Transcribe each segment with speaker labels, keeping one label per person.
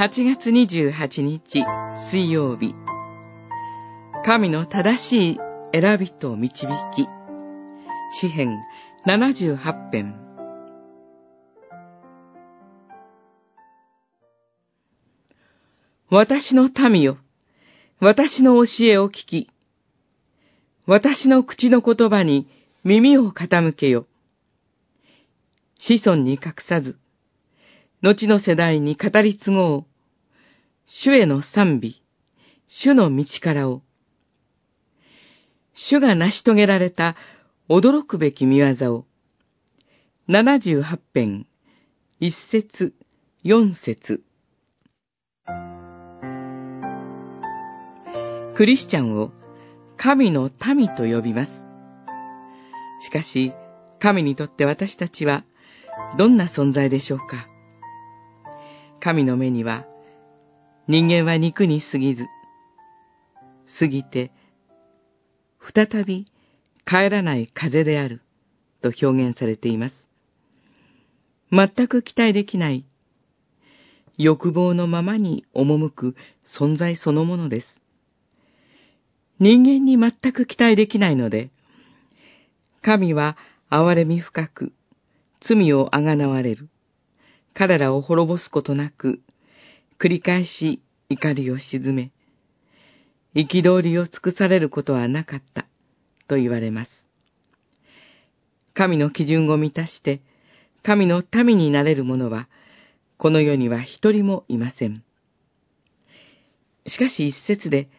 Speaker 1: 8月28日水曜日神の正しい選びと導き詩編78編私の民よ、私の教えを聞き、私の口の言葉に耳を傾けよ。子孫に隠さず、後の世代に語り継ごう。主への賛美、主の道からを。主が成し遂げられた驚くべき見業を。78編、一節、四節。クリスチャンを神の民と呼びます。しかし、神にとって私たちはどんな存在でしょうか神の目には、人間は肉に過ぎず、過ぎて、再び帰らない風である、と表現されています。全く期待できない、欲望のままに赴く存在そのものです。人間に全く期待できないので、神は憐れみ深く、罪をあがなわれる。彼らを滅ぼすことなく、繰り返し怒りを鎮め、憤りを尽くされることはなかった、と言われます。神の基準を満たして、神の民になれる者は、この世には一人もいません。しかし一節で、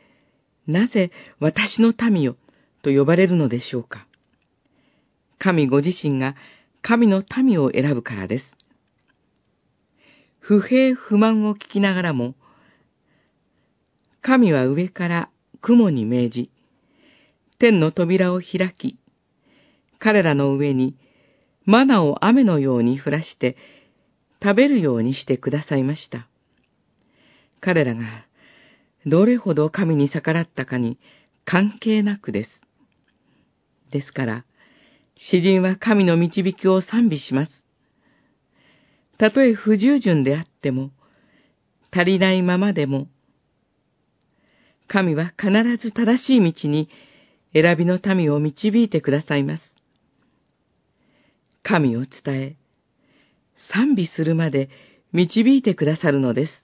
Speaker 1: なぜ私の民よと呼ばれるのでしょうか。神ご自身が神の民を選ぶからです。不平不満を聞きながらも、神は上から雲に命じ、天の扉を開き、彼らの上にマナを雨のように降らして食べるようにしてくださいました。彼らがどれほど神に逆らったかに関係なくです。ですから、詩人は神の導きを賛美します。たとえ不従順であっても、足りないままでも、神は必ず正しい道に選びの民を導いてくださいます。神を伝え、賛美するまで導いてくださるのです。